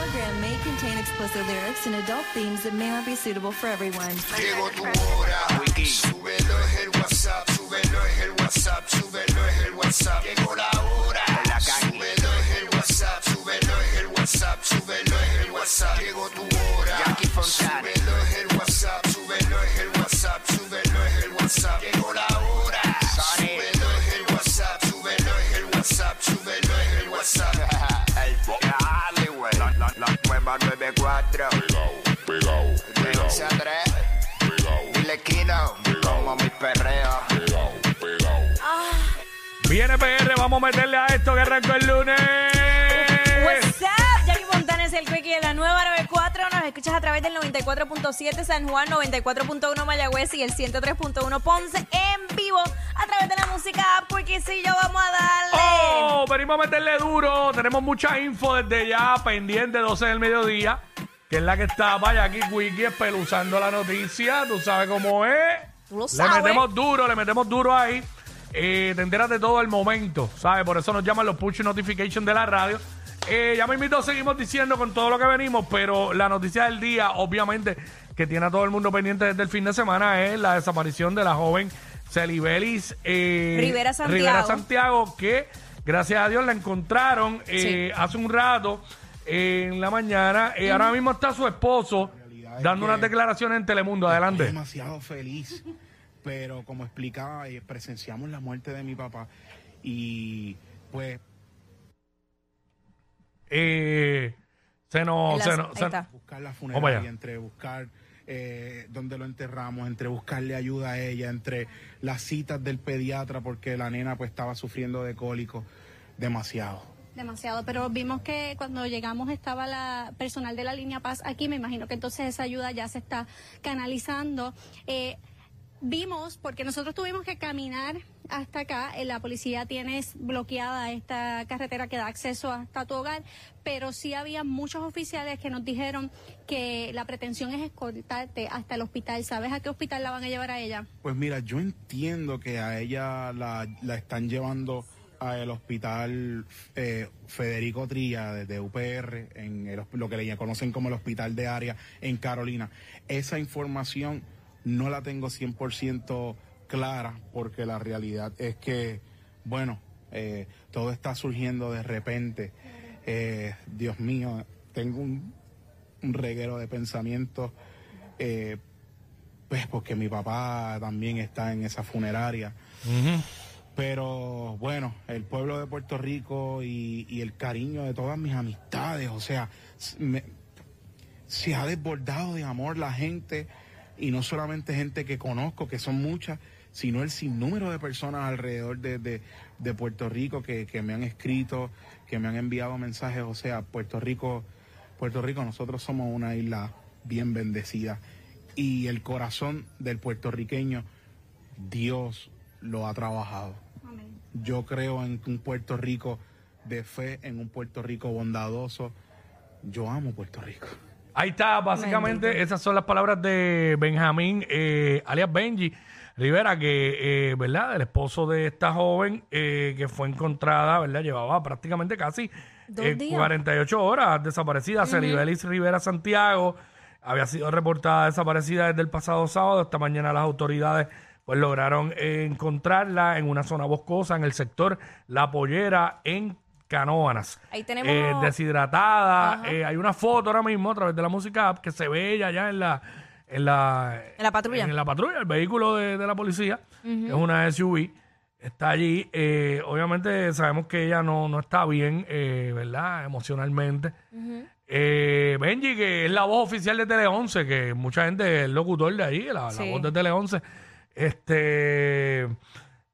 Program may contain explicit lyrics and adult themes that may not be suitable for everyone. Llegó tu hora, súbelo es el WhatsApp, súbelo es el WhatsApp, súbelo es el WhatsApp. Llegó la hora, súbelo es el WhatsApp, súbelo es el WhatsApp, súbelo es el WhatsApp. Llegó tu hora, súbelo es el Viene PR, vamos a meterle a esto que arrancó el lunes. What's up? Jackie Fontanes, el Quickie de la nueva 94. Nos escuchas a través del 94.7 San Juan, 94.1 Mayagüez y el 103.1 Ponce en vivo a través de la música app, Quickiecillo. Vamos a darle. Oh, venimos a meterle duro. Tenemos mucha info desde ya, pendiente 12 del mediodía, que es la que está vaya aquí Wiki espeluzando la noticia. Tú sabes cómo es. Tú lo Le sabes. metemos duro, le metemos duro ahí. Eh, te enteras de todo el momento, ¿sabes? Por eso nos llaman los push notification de la radio. Eh, ya me invito, seguimos diciendo con todo lo que venimos, pero la noticia del día, obviamente, que tiene a todo el mundo pendiente desde el fin de semana, es la desaparición de la joven Celibelis eh, Rivera Santiago. Rivera Santiago, que gracias a Dios la encontraron eh, hace un rato en la mañana. Eh, Ahora mismo está su esposo es dando unas declaraciones en Telemundo. Estoy Adelante. demasiado feliz, pero como explicaba, eh, presenciamos la muerte de mi papá y pues Eh, se nos... Se nos- se- buscar la funeraria, entre buscar eh, dónde lo enterramos, entre buscarle ayuda a ella, entre las citas del pediatra porque la nena pues estaba sufriendo de cólico, demasiado. Demasiado, pero vimos que cuando llegamos estaba la personal de la línea Paz aquí, me imagino que entonces esa ayuda ya se está canalizando. Eh, vimos, porque nosotros tuvimos que caminar hasta acá, eh, la policía tiene bloqueada esta carretera que da acceso hasta tu hogar, pero sí había muchos oficiales que nos dijeron que la pretensión es escoltarte hasta el hospital. ¿Sabes a qué hospital la van a llevar a ella? Pues mira, yo entiendo que a ella la, la están llevando al hospital eh, Federico Trilla de, UPR, en el lo que le conocen como el hospital de área en Carolina. Esa información no la tengo 100% clara porque la realidad es que, bueno, eh, todo está surgiendo de repente. Eh, Dios mío, tengo un, un reguero de pensamientos. eh, pues porque mi papá también está en esa funeraria. Pero bueno, el pueblo de Puerto Rico y, y el cariño de todas mis amistades, o sea, me- se ha desbordado de amor la gente y no solamente gente que conozco, que son muchas, sino el sinnúmero de personas alrededor de, de- de Puerto Rico que, que me han escrito, que me han enviado mensajes. O sea, Puerto Rico, Puerto Rico, nosotros somos una isla bien bendecida y el corazón del puertorriqueño, Dios lo ha trabajado. Yo creo en un Puerto Rico de fe, en un Puerto Rico bondadoso. Yo amo Puerto Rico. Ahí está, básicamente esas son las palabras de Benjamín, eh, alias Benji Rivera, que, eh, ¿verdad? El esposo de esta joven eh, que fue encontrada, ¿verdad? Llevaba prácticamente casi eh, días. 48 horas desaparecida. Celibelis Rivera Santiago había sido reportada desaparecida desde el pasado sábado. Esta mañana las autoridades pues lograron encontrarla en una zona boscosa en el sector La Pollera en Canóvanas. Ahí tenemos- Eh, deshidratada. Ajá. Eh, hay una foto ahora mismo a través de la música app que se ve ella ya en la en la En la patrulla. en la patrulla, el vehículo de, de la policía, que es una SUV, está allí. Eh, obviamente sabemos que ella no, no está bien, eh, ¿verdad? Emocionalmente. Benji, que es la voz oficial de Tele 11, que mucha gente es el locutor de ahí, la, voz de Tele 11. Este,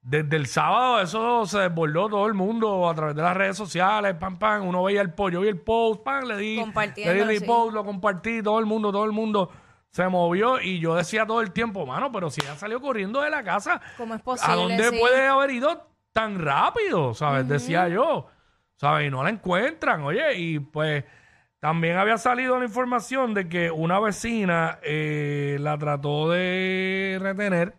desde el sábado eso se desbordó todo el mundo a través de las redes sociales, pam, pam, uno veía el pollo, vi el post, pam, le di, le di sí. repost, lo compartí, todo el mundo, todo el mundo se movió y yo decía todo el tiempo, mano, pero si ella salió corriendo de la casa, ¿Cómo es posible? ¿a dónde Sí. puede haber ido tan rápido? ¿Sabes? Decía yo, ¿sabes? Y no la encuentran, oye, y pues también había salido la información de que una vecina eh, la trató de retener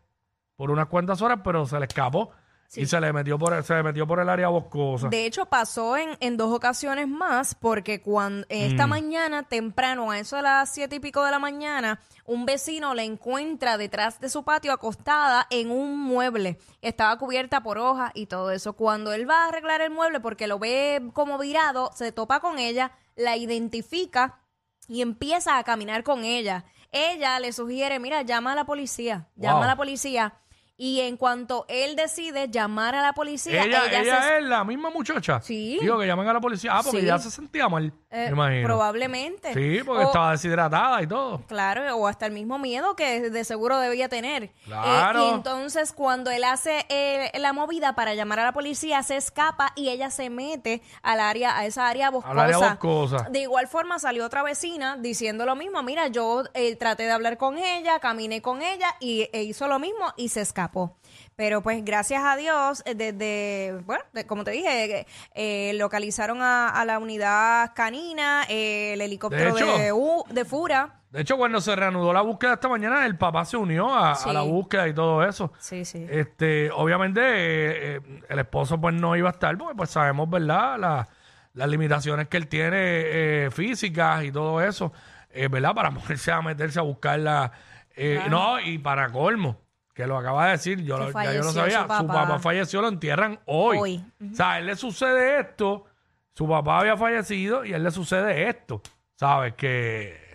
por unas cuantas horas, pero se le escapó y se le metió por el, se le metió por el área boscosa. De hecho, pasó en, en dos ocasiones más, porque cuando esta Mm. mañana, temprano, a eso de las siete y pico de la mañana, un vecino la encuentra detrás de su patio acostada en un mueble. Estaba cubierta por hojas y todo eso. Cuando él va a arreglar el mueble, porque lo ve como virado, se topa con ella, la identifica y empieza a caminar con ella. Ella le sugiere, mira, llama a la policía, llama Wow. a la policía. Y en cuanto él decide llamar a la policía, ella ella, ella se es la misma muchacha. Sí. Digo que llamen a la policía. Ah, porque Sí. ya se sentía mal, Eh, me imagino. Probablemente. Sí, porque O- estaba deshidratada y todo. Claro, o hasta el mismo miedo que de seguro debía tener. Eh, Claro. y entonces cuando él hace eh, la movida para llamar a la policía, se escapa y ella se mete al área, a esa área boscosa. Al área boscosa. De igual forma salió otra vecina diciendo lo mismo. Mira, yo eh, traté de hablar con ella, caminé con ella y e hizo lo mismo y se escapó. Pero pues gracias a Dios, eh, desde, bueno, como te dije, eh, localizaron a, a la unidad canina, eh, el helicóptero De hecho- de, U- de Fura. De hecho, cuando se reanudó la búsqueda esta mañana, el papá se unió a, la búsqueda y todo eso. Sí, sí. Este, obviamente, eh, eh, el esposo pues no iba a estar porque pues sabemos, ¿verdad? La- las limitaciones que él tiene eh, físicas y todo eso, eh, ¿verdad? Para moverse a meterse a buscarla. eh, No, y para colmo, que lo acaba de decir, yo, lo, ya yo lo sabía, su su papá. falleció, lo entierran hoy. Hoy. O sea, a él le sucede esto, su papá había fallecido y a él le sucede esto. ¿Sabes? Que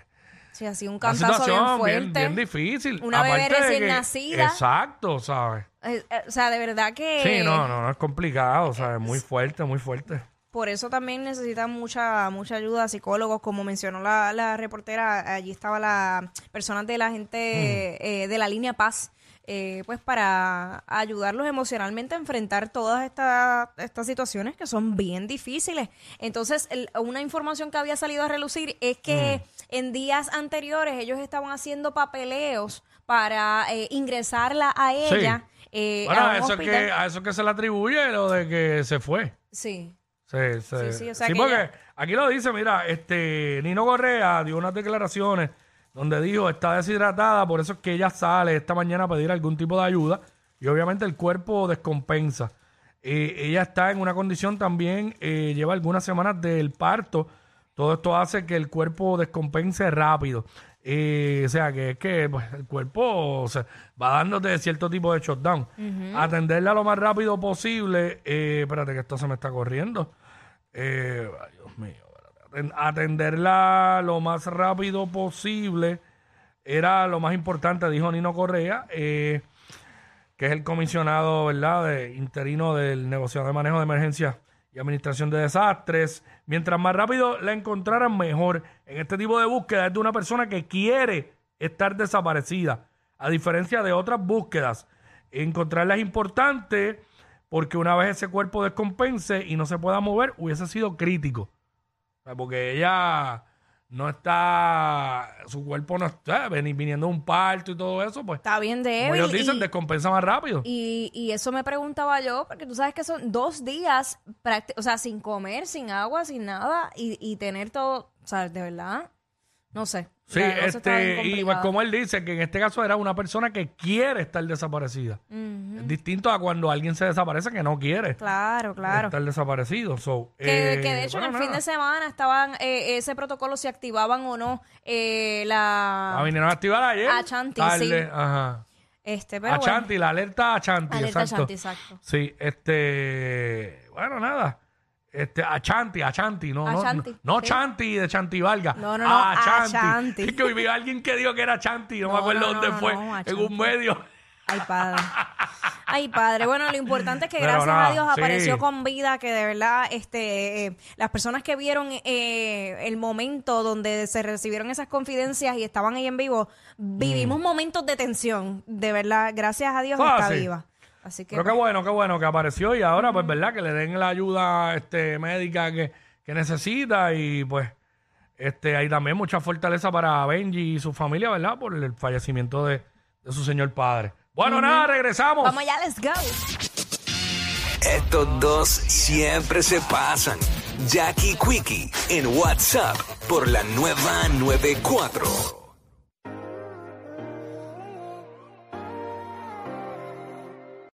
Sí, así un cantazo bien fuerte. bien, bien difícil. Una bebé Aparte de recién que- nacida. Exacto, ¿sabes? Eh, eh, o sea, de verdad que... Sí, no, no, no es complicado, ¿sabes? Muy fuerte, muy fuerte. Por eso también necesitan mucha mucha ayuda, psicólogos, como mencionó la, la reportera, allí estaba la personas de la gente eh, de la línea Paz, eh, pues para ayudarlos emocionalmente a enfrentar todas estas estas situaciones que son bien difíciles. Entonces, el- una información que había salido a relucir es que en días anteriores ellos estaban haciendo papeleos para eh, ingresarla a Sí. ella. eh, bueno, a a un eso, hospital. que, a eso que se le atribuye lo de que se fue. Sí. Sí, sí, o sea sí, que porque ella- aquí lo dice, mira, este Nino Correa dio unas declaraciones donde dijo está deshidratada, por eso es que ella sale esta mañana a pedir algún tipo de ayuda y obviamente el cuerpo descompensa. Eh, ella está en una condición también, eh, lleva algunas semanas del parto, todo esto hace que el cuerpo descompense rápido. Eh, o sea, que es que pues, el cuerpo o sea, va dándote cierto tipo de shutdown. Atenderla lo más rápido posible. Eh, espérate que esto se me está corriendo. Eh, Dios mío. Atenderla lo más rápido posible era lo más importante, dijo Nino Correa, eh, que es el comisionado ¿verdad? Interino del negociado de manejo de emergencias y administración de desastres. Mientras más rápido la encontraran, mejor. En este tipo de búsqueda es de una persona que quiere estar desaparecida, a diferencia de otras búsquedas. Encontrarla es importante porque una vez ese cuerpo descompense y no se pueda mover, hubiese sido crítico. O sea, Porque ella no está, su cuerpo no está, viniendo de un parto y todo eso, pues, Está bien como débil. ellos dicen, y- descompensa más rápido. Y, y eso me preguntaba yo, porque tú sabes que son dos días, o sea, sin comer, sin agua, sin nada, y, y tener todo, o sea, de verdad, no sé. Sí, este, y pues, como él dice, que en este caso era una persona que quiere estar desaparecida. Es distinto a cuando alguien se desaparece que no quiere Claro, claro. estar desaparecido. So, Que, eh, que de hecho en el fin de semana estaban eh, ese protocolo si activaban o no eh, la La vinieron a activar ayer. A Chanti, tarde, sí. Ajá. este pero a bueno, Chanti, la alerta a Chanti. Alerta a. Chanti, exacto. Sí, este. Bueno, nada. Este, a Chanti, a Chanti, no, no, Chanti, no, no sí. Chanti de Chanti Valga. No, no, no, a Chanti. Es que hoy vi a alguien que dijo que era Chanti, no, me acuerdo no, dónde no, fue, no, en un medio. Ay, padre. Ay, padre. Bueno, lo importante es que Pero gracias nada, a Dios sí. apareció con vida, que de verdad, este, eh, las personas que vieron eh, el momento donde se recibieron esas confidencias y estaban ahí en vivo, vivimos momentos de tensión. De verdad, gracias a Dios está Fácil. viva. Así que Pero qué bueno, qué bueno que apareció y ahora, pues, ¿verdad? Que le den la ayuda este, médica que, que necesita y, pues, este, hay también mucha fortaleza para Benji y su familia, ¿verdad? Por el fallecimiento de, de su señor padre. Bueno, nada, regresamos. vamos allá, let's go. Estos dos siempre se pasan. Jackie Quickie en WhatsApp por la nueva 94.